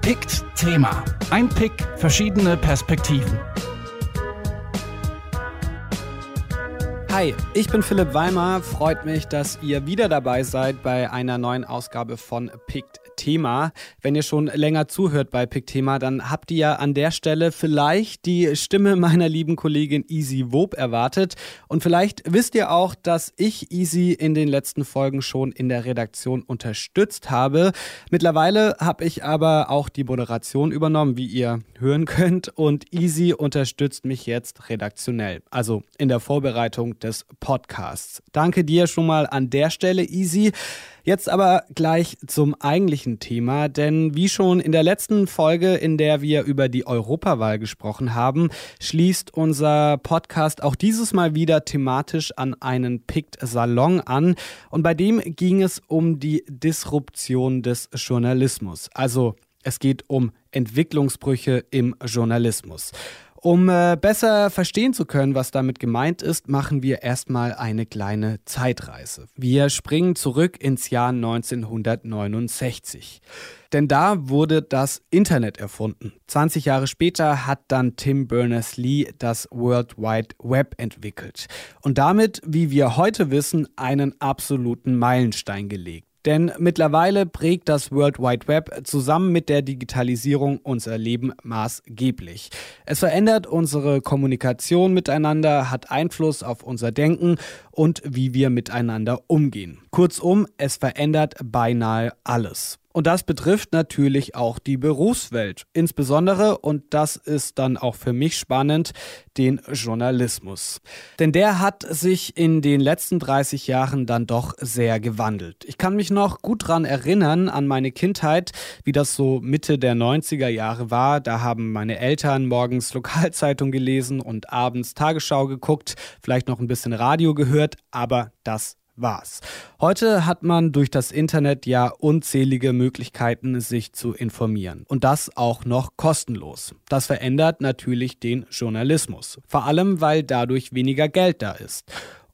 Pickt Thema. Ein Pick, verschiedene Perspektiven. Hi, ich bin Philipp Weimar. Freut mich, dass ihr wieder dabei seid bei einer neuen Ausgabe von Picked Thema. Wenn ihr schon länger zuhört bei Pick Thema, dann habt ihr ja an der Stelle vielleicht die Stimme meiner lieben Kollegin Easy Wob erwartet. Und vielleicht wisst ihr auch, dass ich Easy in den letzten Folgen schon in der Redaktion unterstützt habe. Mittlerweile habe ich aber auch die Moderation übernommen, wie ihr hören könnt. Und Easy unterstützt mich jetzt redaktionell, also in der Vorbereitung des Podcasts. Danke dir schon mal an der Stelle, Easy. Jetzt aber gleich zum eigentlichen Thema, denn wie schon in der letzten Folge, in der wir über die Europawahl gesprochen haben, schließt unser Podcast auch dieses Mal wieder thematisch an einen Picked Salon an und bei dem ging es um die Disruption des Journalismus. Also es geht um Entwicklungsbrüche im Journalismus. Um äh, besser verstehen zu können, was damit gemeint ist, machen wir erstmal eine kleine Zeitreise. Wir springen zurück ins Jahr 1969. Denn da wurde das Internet erfunden. 20 Jahre später hat dann Tim Berners-Lee das World Wide Web entwickelt und damit, wie wir heute wissen, einen absoluten Meilenstein gelegt. Denn mittlerweile prägt das World Wide Web zusammen mit der Digitalisierung unser Leben maßgeblich. Es verändert unsere Kommunikation miteinander, hat Einfluss auf unser Denken und wie wir miteinander umgehen. Kurzum, es verändert beinahe alles. Und das betrifft natürlich auch die Berufswelt. Insbesondere, und das ist dann auch für mich spannend, den Journalismus. Denn der hat sich in den letzten 30 Jahren dann doch sehr gewandelt. Ich kann mich noch gut daran erinnern an meine Kindheit, wie das so Mitte der 90er Jahre war. Da haben meine Eltern morgens Lokalzeitung gelesen und abends Tagesschau geguckt, vielleicht noch ein bisschen Radio gehört, aber das war's. Heute hat man durch das Internet ja unzählige Möglichkeiten, sich zu informieren. Und das auch noch kostenlos. Das verändert natürlich den Journalismus. Vor allem, weil dadurch weniger Geld da ist.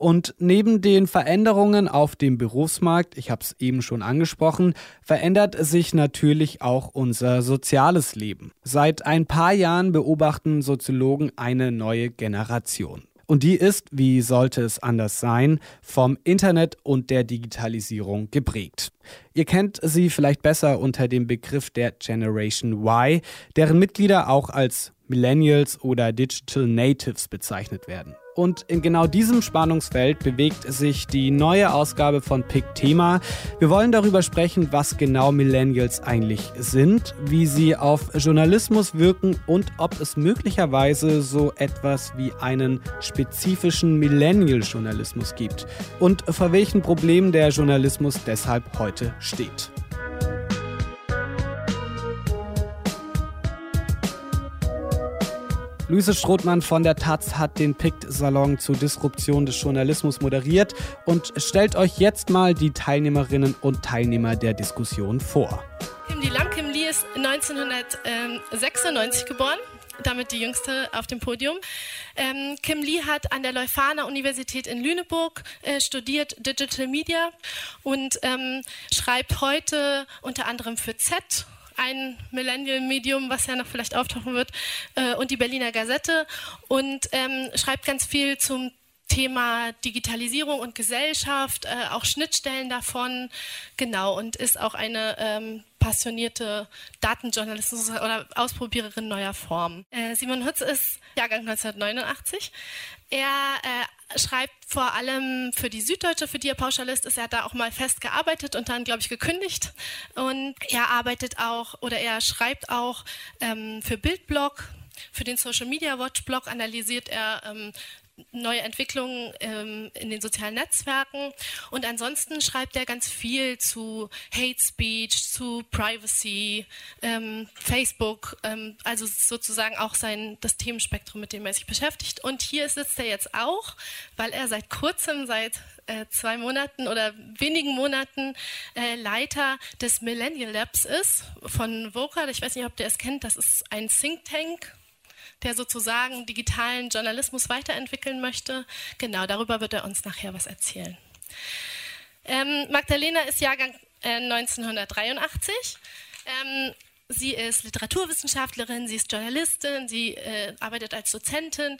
Und neben den Veränderungen auf dem Berufsmarkt, ich habe es eben schon angesprochen, verändert sich natürlich auch unser soziales Leben. Seit ein paar Jahren beobachten Soziologen eine neue Generation. Und die ist, wie sollte es anders sein, vom Internet und der Digitalisierung geprägt. Ihr kennt sie vielleicht besser unter dem Begriff der Generation Y, deren Mitglieder auch als Millennials oder Digital Natives bezeichnet werden. Und in genau diesem Spannungsfeld bewegt sich die neue Ausgabe von Pick Thema. Wir wollen darüber sprechen, was genau Millennials eigentlich sind, wie sie auf Journalismus wirken und ob es möglicherweise so etwas wie einen spezifischen Millennial-Journalismus gibt und vor welchen Problemen der Journalismus deshalb heute steht. Luise Strothmann von der Taz hat den PICT-Salon zur Disruption des Journalismus moderiert und stellt euch jetzt mal die Teilnehmerinnen und Teilnehmer der Diskussion vor. Kim Lam Kim Lee ist 1996 geboren damit die jüngste auf dem Podium. Ähm, Kim Lee hat an der Leuphana Universität in Lüneburg äh, studiert Digital Media und ähm, schreibt heute unter anderem für Z ein Millennial-Medium, was ja noch vielleicht auftauchen wird, äh, und die Berliner Gazette und ähm, schreibt ganz viel zum Thema Digitalisierung und Gesellschaft, äh, auch Schnittstellen davon, genau, und ist auch eine ähm, passionierte Datenjournalistin oder Ausprobiererin neuer Formen. Äh, Simon Hütz ist Jahrgang 1989. Er äh, schreibt vor allem für die Süddeutsche, für die er Pauschalist ist. Er hat da auch mal fest gearbeitet und dann, glaube ich, gekündigt. Und er arbeitet auch oder er schreibt auch ähm, für Bildblog, für den Social Media Watch Blog analysiert er ähm, neue Entwicklungen ähm, in den sozialen Netzwerken. Und ansonsten schreibt er ganz viel zu Hate Speech, zu Privacy, ähm, Facebook, ähm, also sozusagen auch sein, das Themenspektrum, mit dem er sich beschäftigt. Und hier sitzt er jetzt auch, weil er seit kurzem, seit äh, zwei Monaten oder wenigen Monaten äh, Leiter des Millennial Labs ist von VOCA. Ich weiß nicht, ob ihr es kennt, das ist ein Think Tank der sozusagen digitalen Journalismus weiterentwickeln möchte. Genau, darüber wird er uns nachher was erzählen. Ähm, Magdalena ist Jahrgang äh, 1983. Ähm, Sie ist Literaturwissenschaftlerin, sie ist Journalistin, sie äh, arbeitet als Dozentin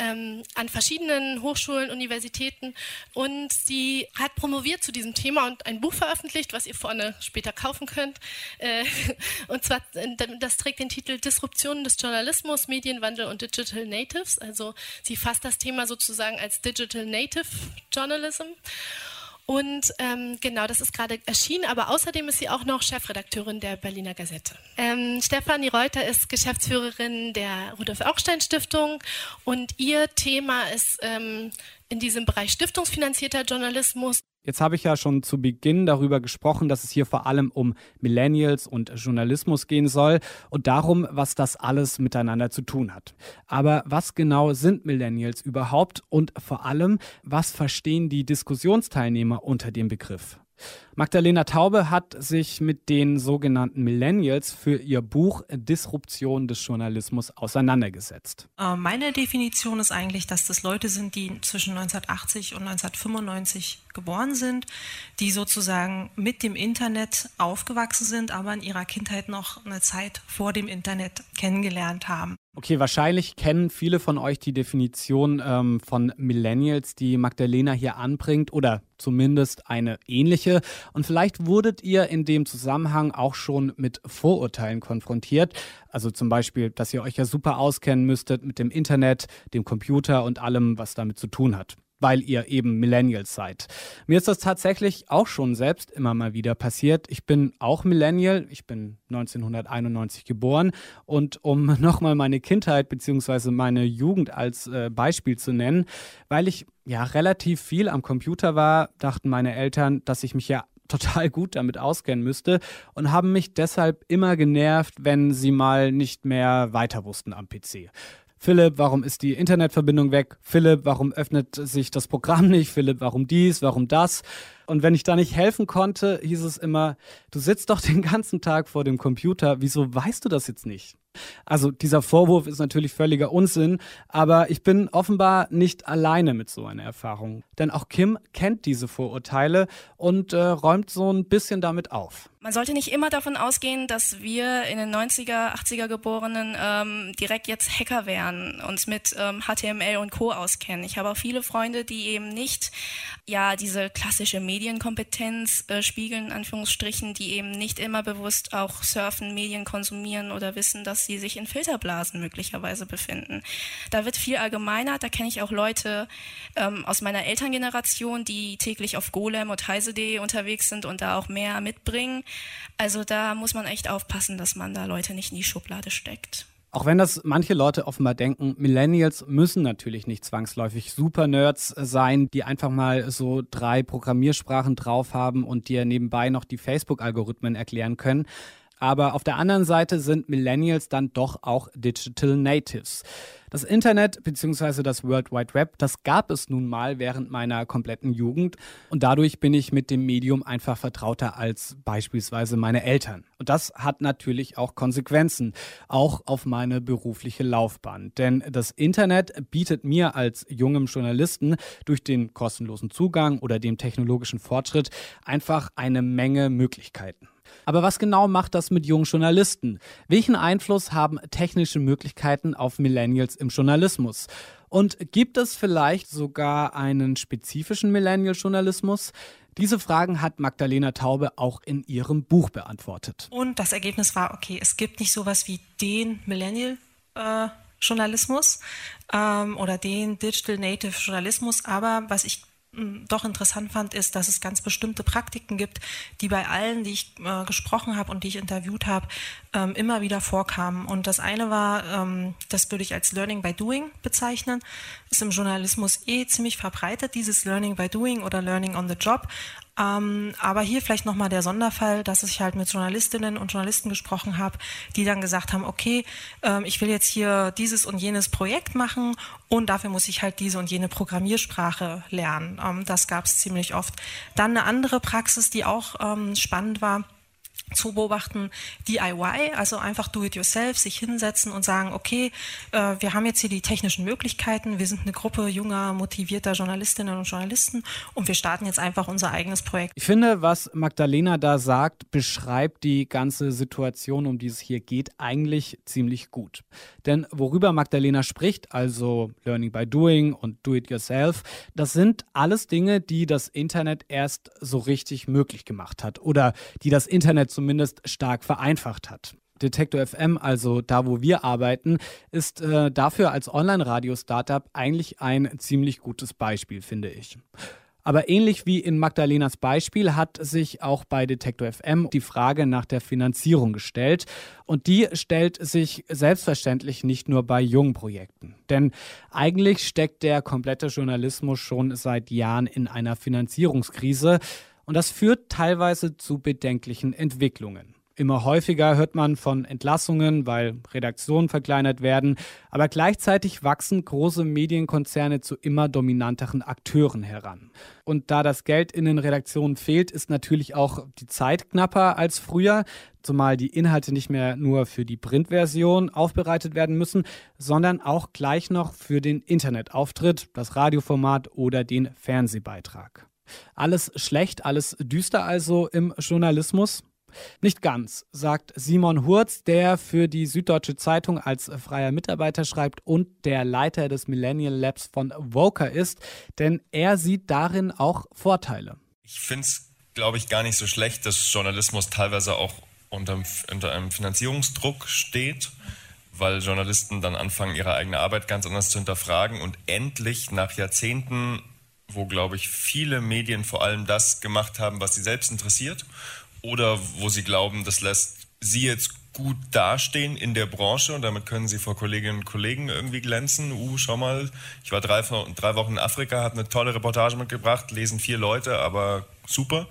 ähm, an verschiedenen Hochschulen, Universitäten und sie hat promoviert zu diesem Thema und ein Buch veröffentlicht, was ihr vorne später kaufen könnt. Äh, und zwar, äh, das trägt den Titel Disruptionen des Journalismus, Medienwandel und Digital Natives. Also sie fasst das Thema sozusagen als Digital Native Journalism. Und ähm, genau, das ist gerade erschienen, aber außerdem ist sie auch noch Chefredakteurin der Berliner Gazette. Ähm, Stefanie Reuter ist Geschäftsführerin der Rudolf Augstein Stiftung und ihr Thema ist ähm, in diesem Bereich stiftungsfinanzierter Journalismus. Jetzt habe ich ja schon zu Beginn darüber gesprochen, dass es hier vor allem um Millennials und Journalismus gehen soll und darum, was das alles miteinander zu tun hat. Aber was genau sind Millennials überhaupt und vor allem, was verstehen die Diskussionsteilnehmer unter dem Begriff? Magdalena Taube hat sich mit den sogenannten Millennials für ihr Buch Disruption des Journalismus auseinandergesetzt. Äh, meine Definition ist eigentlich, dass das Leute sind, die zwischen 1980 und 1995 geboren sind, die sozusagen mit dem Internet aufgewachsen sind, aber in ihrer Kindheit noch eine Zeit vor dem Internet kennengelernt haben. Okay, wahrscheinlich kennen viele von euch die Definition ähm, von Millennials, die Magdalena hier anbringt, oder zumindest eine ähnliche. Und vielleicht wurdet ihr in dem Zusammenhang auch schon mit Vorurteilen konfrontiert. Also zum Beispiel, dass ihr euch ja super auskennen müsstet mit dem Internet, dem Computer und allem, was damit zu tun hat weil ihr eben Millennials seid. Mir ist das tatsächlich auch schon selbst immer mal wieder passiert. Ich bin auch Millennial, ich bin 1991 geboren und um nochmal meine Kindheit bzw. meine Jugend als äh, Beispiel zu nennen, weil ich ja relativ viel am Computer war, dachten meine Eltern, dass ich mich ja total gut damit auskennen müsste und haben mich deshalb immer genervt, wenn sie mal nicht mehr weiter wussten am PC. Philipp, warum ist die Internetverbindung weg? Philipp, warum öffnet sich das Programm nicht? Philipp, warum dies, warum das? Und wenn ich da nicht helfen konnte, hieß es immer, du sitzt doch den ganzen Tag vor dem Computer, wieso weißt du das jetzt nicht? Also dieser Vorwurf ist natürlich völliger Unsinn, aber ich bin offenbar nicht alleine mit so einer Erfahrung. Denn auch Kim kennt diese Vorurteile und äh, räumt so ein bisschen damit auf. Man sollte nicht immer davon ausgehen, dass wir in den 90er, 80er Geborenen ähm, direkt jetzt Hacker wären, uns mit ähm, HTML und Co. auskennen. Ich habe auch viele Freunde, die eben nicht ja diese klassische Medienkompetenz äh, spiegeln, Anführungsstrichen, die eben nicht immer bewusst auch surfen, Medien konsumieren oder wissen, dass sie sich in Filterblasen möglicherweise befinden. Da wird viel allgemeiner. Da kenne ich auch Leute ähm, aus meiner Elterngeneration, die täglich auf Golem und Heise.de unterwegs sind und da auch mehr mitbringen. Also da muss man echt aufpassen, dass man da Leute nicht in die Schublade steckt. Auch wenn das manche Leute offenbar denken, Millennials müssen natürlich nicht zwangsläufig Super-Nerds sein, die einfach mal so drei Programmiersprachen drauf haben und dir nebenbei noch die Facebook-Algorithmen erklären können. Aber auf der anderen Seite sind Millennials dann doch auch Digital Natives. Das Internet bzw. das World Wide Web, das gab es nun mal während meiner kompletten Jugend und dadurch bin ich mit dem Medium einfach vertrauter als beispielsweise meine Eltern. Und das hat natürlich auch Konsequenzen, auch auf meine berufliche Laufbahn. Denn das Internet bietet mir als jungem Journalisten durch den kostenlosen Zugang oder dem technologischen Fortschritt einfach eine Menge Möglichkeiten. Aber was genau macht das mit jungen Journalisten? Welchen Einfluss haben technische Möglichkeiten auf Millennials im Journalismus? Und gibt es vielleicht sogar einen spezifischen Millennial-Journalismus? Diese Fragen hat Magdalena Taube auch in ihrem Buch beantwortet. Und das Ergebnis war, okay, es gibt nicht sowas wie den Millennial. Äh Journalismus ähm, oder den Digital Native Journalismus. Aber was ich doch interessant fand, ist, dass es ganz bestimmte Praktiken gibt, die bei allen, die ich äh, gesprochen habe und die ich interviewt habe, ähm, immer wieder vorkamen. Und das eine war, ähm, das würde ich als Learning by Doing bezeichnen, ist im Journalismus eh ziemlich verbreitet, dieses Learning by Doing oder Learning on the Job. Ähm, aber hier vielleicht nochmal der Sonderfall, dass ich halt mit Journalistinnen und Journalisten gesprochen habe, die dann gesagt haben, okay, ähm, ich will jetzt hier dieses und jenes Projekt machen und dafür muss ich halt diese und jene Programmiersprache lernen. Ähm, das gab es ziemlich oft. Dann eine andere Praxis, die auch ähm, spannend war, zu beobachten, DIY, also einfach do it yourself, sich hinsetzen und sagen, okay, äh, wir haben jetzt hier die technischen Möglichkeiten, wir sind eine Gruppe junger, motivierter Journalistinnen und Journalisten und wir starten jetzt einfach unser eigenes Projekt. Ich finde, was Magdalena da sagt, beschreibt die ganze Situation, um die es hier geht, eigentlich ziemlich gut. Denn worüber Magdalena spricht, also Learning by Doing und Do It Yourself, das sind alles Dinge, die das Internet erst so richtig möglich gemacht hat oder die das Internet zumindest stark vereinfacht hat. Detektor FM, also da, wo wir arbeiten, ist äh, dafür als Online-Radio-Startup eigentlich ein ziemlich gutes Beispiel, finde ich. Aber ähnlich wie in Magdalenas Beispiel hat sich auch bei Detektor FM die Frage nach der Finanzierung gestellt. Und die stellt sich selbstverständlich nicht nur bei jungen Projekten. Denn eigentlich steckt der komplette Journalismus schon seit Jahren in einer Finanzierungskrise. Und das führt teilweise zu bedenklichen Entwicklungen. Immer häufiger hört man von Entlassungen, weil Redaktionen verkleinert werden, aber gleichzeitig wachsen große Medienkonzerne zu immer dominanteren Akteuren heran. Und da das Geld in den Redaktionen fehlt, ist natürlich auch die Zeit knapper als früher, zumal die Inhalte nicht mehr nur für die Printversion aufbereitet werden müssen, sondern auch gleich noch für den Internetauftritt, das Radioformat oder den Fernsehbeitrag. Alles schlecht, alles düster also im Journalismus? Nicht ganz, sagt Simon Hurz, der für die Süddeutsche Zeitung als freier Mitarbeiter schreibt und der Leiter des Millennial Labs von Voker ist, denn er sieht darin auch Vorteile. Ich finde es, glaube ich, gar nicht so schlecht, dass Journalismus teilweise auch unter, unter einem Finanzierungsdruck steht weil Journalisten dann anfangen, ihre eigene Arbeit ganz anders zu hinterfragen und endlich nach Jahrzehnten wo, glaube ich, viele Medien vor allem das gemacht haben, was sie selbst interessiert oder wo sie glauben, das lässt sie jetzt gut dastehen in der Branche und damit können sie vor Kolleginnen und Kollegen irgendwie glänzen. Uh, schau mal, ich war drei, drei Wochen in Afrika, habe eine tolle Reportage mitgebracht, lesen vier Leute, aber super.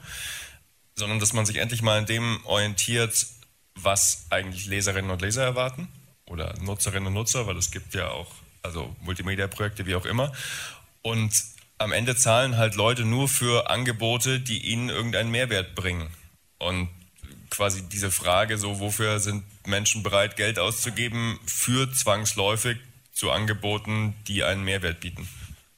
Sondern dass man sich endlich mal in dem orientiert, was eigentlich Leserinnen und Leser erwarten oder Nutzerinnen und Nutzer, weil es gibt ja auch also Multimedia-Projekte wie auch immer. Und am Ende zahlen halt Leute nur für Angebote, die ihnen irgendeinen Mehrwert bringen. Und quasi diese Frage, so wofür sind Menschen bereit, Geld auszugeben, führt zwangsläufig zu Angeboten, die einen Mehrwert bieten.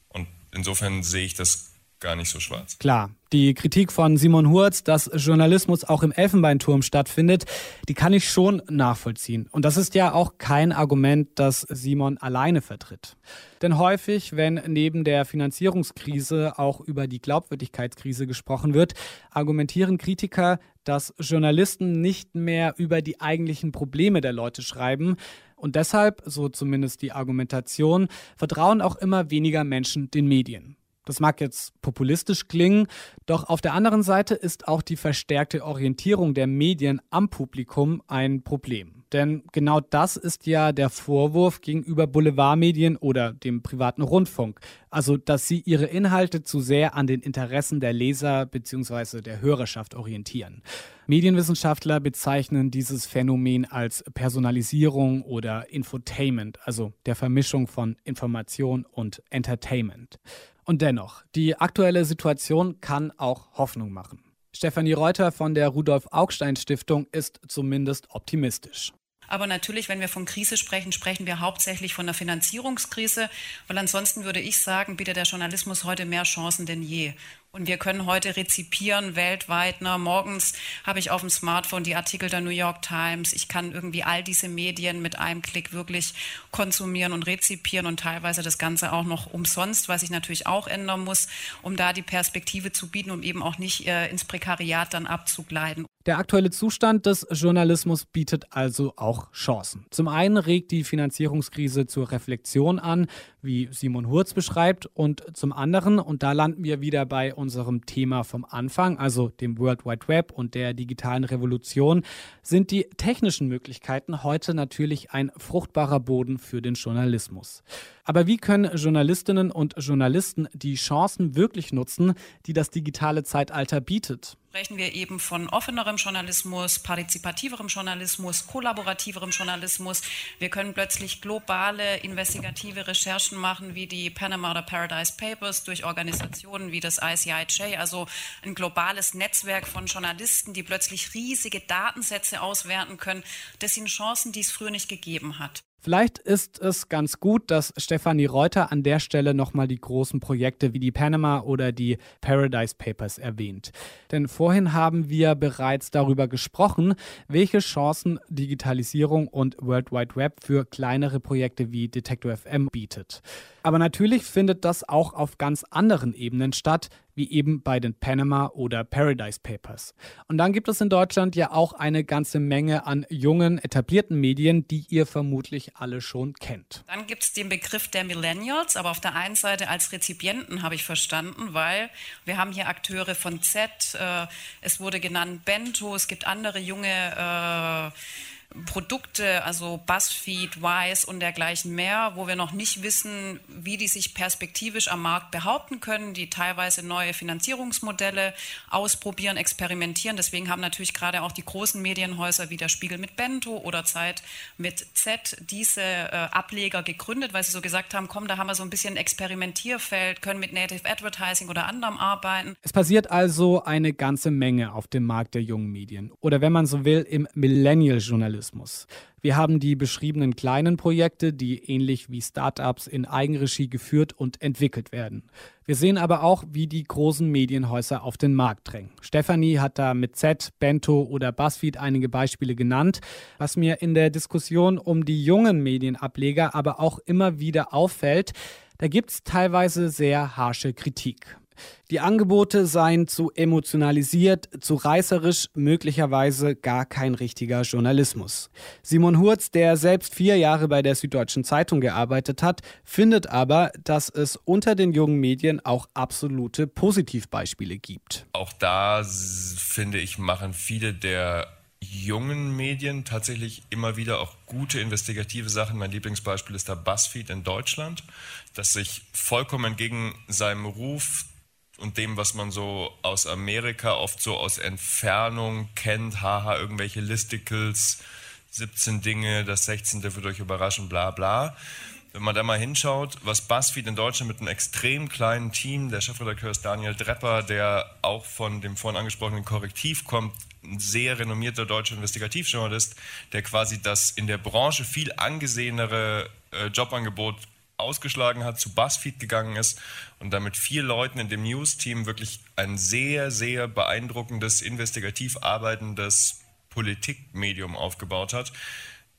Und insofern sehe ich das gar nicht so schwarz. Klar, die Kritik von Simon Hurz, dass Journalismus auch im Elfenbeinturm stattfindet, die kann ich schon nachvollziehen. Und das ist ja auch kein Argument, das Simon alleine vertritt. Denn häufig, wenn neben der Finanzierungskrise auch über die Glaubwürdigkeitskrise gesprochen wird, argumentieren Kritiker, dass Journalisten nicht mehr über die eigentlichen Probleme der Leute schreiben, und deshalb, so zumindest die Argumentation, vertrauen auch immer weniger Menschen den Medien. Das mag jetzt populistisch klingen, doch auf der anderen Seite ist auch die verstärkte Orientierung der Medien am Publikum ein Problem. Denn genau das ist ja der Vorwurf gegenüber Boulevardmedien oder dem privaten Rundfunk. Also, dass sie ihre Inhalte zu sehr an den Interessen der Leser bzw. der Hörerschaft orientieren. Medienwissenschaftler bezeichnen dieses Phänomen als Personalisierung oder Infotainment, also der Vermischung von Information und Entertainment. Und dennoch, die aktuelle Situation kann auch Hoffnung machen. Stefanie Reuter von der Rudolf Augstein Stiftung ist zumindest optimistisch. Aber natürlich, wenn wir von Krise sprechen, sprechen wir hauptsächlich von der Finanzierungskrise, weil ansonsten würde ich sagen, bietet der Journalismus heute mehr Chancen denn je. Und wir können heute rezipieren weltweit. Na, morgens habe ich auf dem Smartphone die Artikel der New York Times. Ich kann irgendwie all diese Medien mit einem Klick wirklich konsumieren und rezipieren und teilweise das Ganze auch noch umsonst, was ich natürlich auch ändern muss, um da die Perspektive zu bieten, um eben auch nicht äh, ins Prekariat dann abzugleiten. Der aktuelle Zustand des Journalismus bietet also auch Chancen. Zum einen regt die Finanzierungskrise zur Reflexion an, wie Simon Hurz beschreibt, und zum anderen, und da landen wir wieder bei unserem Thema vom Anfang, also dem World Wide Web und der digitalen Revolution, sind die technischen Möglichkeiten heute natürlich ein fruchtbarer Boden für den Journalismus. Aber wie können Journalistinnen und Journalisten die Chancen wirklich nutzen, die das digitale Zeitalter bietet? Sprechen wir eben von offenerem Journalismus, partizipativerem Journalismus, kollaborativerem Journalismus. Wir können plötzlich globale investigative Recherchen machen, wie die Panama oder Paradise Papers durch Organisationen wie das ICIJ, also ein globales Netzwerk von Journalisten, die plötzlich riesige Datensätze auswerten können. Das sind Chancen, die es früher nicht gegeben hat. Vielleicht ist es ganz gut, dass Stefanie Reuter an der Stelle nochmal die großen Projekte wie die Panama oder die Paradise Papers erwähnt. Denn vorhin haben wir bereits darüber gesprochen, welche Chancen Digitalisierung und World Wide Web für kleinere Projekte wie Detector FM bietet. Aber natürlich findet das auch auf ganz anderen Ebenen statt, wie eben bei den Panama oder Paradise Papers. Und dann gibt es in Deutschland ja auch eine ganze Menge an jungen, etablierten Medien, die ihr vermutlich alle schon kennt. Dann gibt es den Begriff der Millennials, aber auf der einen Seite als Rezipienten habe ich verstanden, weil wir haben hier Akteure von Z, äh, es wurde genannt Bento, es gibt andere junge äh, Produkte, also BuzzFeed, Wise und dergleichen mehr, wo wir noch nicht wissen, wie die sich perspektivisch am Markt behaupten können, die teilweise neue Finanzierungsmodelle ausprobieren, experimentieren. Deswegen haben natürlich gerade auch die großen Medienhäuser wie der Spiegel mit Bento oder Zeit mit Z diese äh, Ableger gegründet, weil sie so gesagt haben, komm, da haben wir so ein bisschen Experimentierfeld, können mit Native Advertising oder anderem arbeiten. Es passiert also eine ganze Menge auf dem Markt der jungen Medien oder wenn man so will, im Millennial-Journalismus. Journalismus. Wir haben die beschriebenen kleinen Projekte, die ähnlich wie Startups in Eigenregie geführt und entwickelt werden. Wir sehen aber auch, wie die großen Medienhäuser auf den Markt drängen. Stefanie hat da mit Z, Bento oder BuzzFeed einige Beispiele genannt. Was mir in der Diskussion um die jungen Medienableger aber auch immer wieder auffällt, da gibt es teilweise sehr harsche Kritik. Die Angebote seien zu emotionalisiert, zu reißerisch, möglicherweise gar kein richtiger Journalismus. Simon Hurz, der selbst vier Jahre bei der Süddeutschen Zeitung gearbeitet hat, findet aber, dass es unter den jungen Medien auch absolute Positivbeispiele gibt. Auch da, finde ich, machen viele der jungen Medien tatsächlich immer wieder auch gute investigative Sachen. Mein Lieblingsbeispiel ist da BuzzFeed in Deutschland, das sich vollkommen entgegen seinem Ruf und dem, was man so aus Amerika oft so aus Entfernung kennt, haha, irgendwelche Listicles, 17 Dinge, das 16. wird euch überraschen, bla bla. Wenn man da mal hinschaut, was BuzzFeed in Deutschland mit einem extrem kleinen Team, der Chefredakteur ist Daniel Drepper, der auch von dem vorhin angesprochenen Korrektiv kommt, ein sehr renommierter deutscher Investigativjournalist, der quasi das in der Branche viel angesehenere äh, Jobangebot ausgeschlagen hat, zu BuzzFeed gegangen ist und damit vier Leuten in dem News-Team wirklich ein sehr, sehr beeindruckendes, investigativ arbeitendes Politikmedium aufgebaut hat.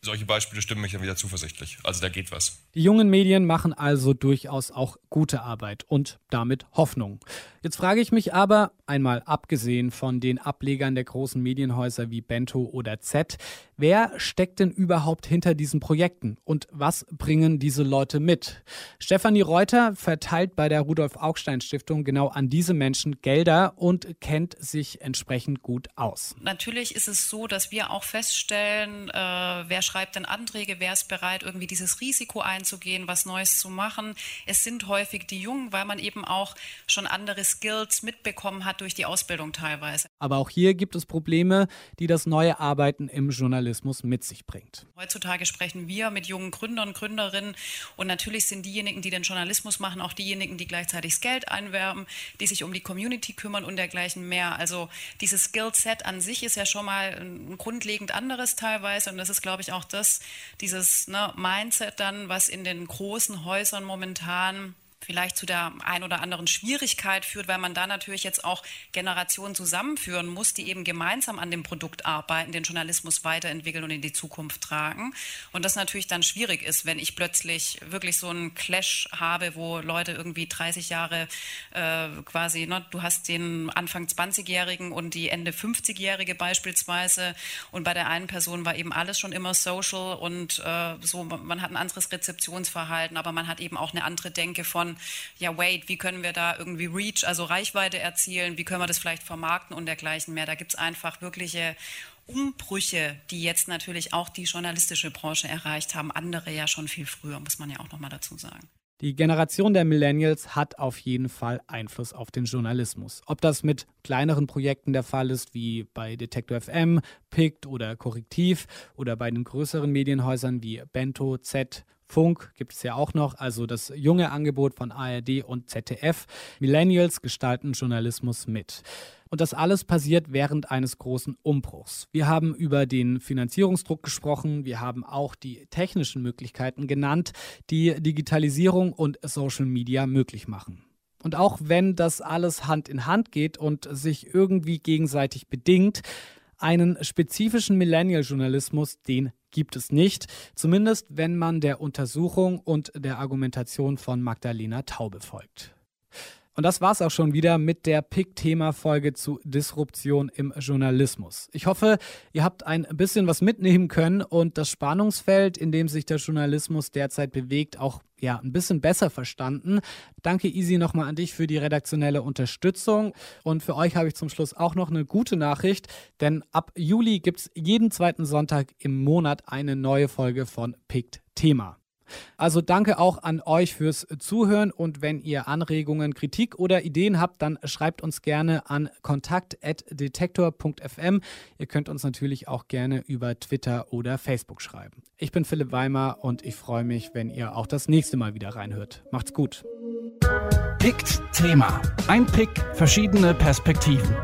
Solche Beispiele stimmen mich dann wieder zuversichtlich. Also da geht was. Die jungen Medien machen also durchaus auch gute Arbeit und damit Hoffnung. Jetzt frage ich mich aber, einmal abgesehen von den Ablegern der großen Medienhäuser wie Bento oder Z, wer steckt denn überhaupt hinter diesen Projekten und was bringen diese Leute mit? Stefanie Reuter verteilt bei der Rudolf Augstein Stiftung genau an diese Menschen Gelder und kennt sich entsprechend gut aus. Natürlich ist es so, dass wir auch feststellen, äh, wer schreibt denn Anträge, wer ist bereit, irgendwie dieses Risiko einzugehen, was Neues zu machen. Es sind häufig die Jungen, weil man eben auch schon andere Skills mitbekommen hat durch die Ausbildung teilweise. Aber auch hier gibt es Probleme, die das neue Arbeiten im Journalismus mit sich bringt. Heutzutage sprechen wir mit jungen Gründern, Gründerinnen und natürlich sind diejenigen, die den Journalismus machen, auch diejenigen, die gleichzeitig das Geld einwerben, die sich um die Community kümmern und dergleichen mehr. Also dieses Skillset an sich ist ja schon mal ein grundlegend anderes teilweise und das ist, glaube ich, auch das, dieses ne, Mindset dann, was in den großen Häusern momentan vielleicht zu der ein oder anderen Schwierigkeit führt, weil man da natürlich jetzt auch Generationen zusammenführen muss, die eben gemeinsam an dem Produkt arbeiten, den Journalismus weiterentwickeln und in die Zukunft tragen. Und das natürlich dann schwierig ist, wenn ich plötzlich wirklich so einen Clash habe, wo Leute irgendwie 30 Jahre äh, quasi, ne, du hast den Anfang 20-Jährigen und die Ende 50-Jährige beispielsweise und bei der einen Person war eben alles schon immer social und äh, so, man hat ein anderes Rezeptionsverhalten, aber man hat eben auch eine andere Denke von, ja, wait, wie können wir da irgendwie Reach, also Reichweite erzielen, wie können wir das vielleicht vermarkten und dergleichen mehr. Da gibt es einfach wirkliche Umbrüche, die jetzt natürlich auch die journalistische Branche erreicht haben, andere ja schon viel früher, muss man ja auch nochmal dazu sagen. Die Generation der Millennials hat auf jeden Fall Einfluss auf den Journalismus. Ob das mit kleineren Projekten der Fall ist, wie bei Detektor FM, PICT oder Korrektiv oder bei den größeren Medienhäusern wie Bento, Z, Funk gibt es ja auch noch, also das junge Angebot von ARD und ZDF. Millennials gestalten Journalismus mit. Und das alles passiert während eines großen Umbruchs. Wir haben über den Finanzierungsdruck gesprochen, wir haben auch die technischen Möglichkeiten genannt, die Digitalisierung und Social Media möglich machen. Und auch wenn das alles Hand in Hand geht und sich irgendwie gegenseitig bedingt, einen spezifischen Millennial-Journalismus, den gibt es nicht, zumindest wenn man der Untersuchung und der Argumentation von Magdalena Taube folgt. Und das war's auch schon wieder mit der Pick-Thema-Folge zu Disruption im Journalismus. Ich hoffe, ihr habt ein bisschen was mitnehmen können und das Spannungsfeld, in dem sich der Journalismus derzeit bewegt, auch ja, ein bisschen besser verstanden. Danke, Easy, nochmal an dich für die redaktionelle Unterstützung. Und für euch habe ich zum Schluss auch noch eine gute Nachricht, denn ab Juli gibt es jeden zweiten Sonntag im Monat eine neue Folge von Picked Thema. Also danke auch an euch fürs Zuhören und wenn ihr Anregungen, Kritik oder Ideen habt, dann schreibt uns gerne an kontakt.detektor.fm. Ihr könnt uns natürlich auch gerne über Twitter oder Facebook schreiben. Ich bin Philipp Weimer und ich freue mich, wenn ihr auch das nächste Mal wieder reinhört. Macht's gut. Pickt Thema. Ein Pick, verschiedene Perspektiven.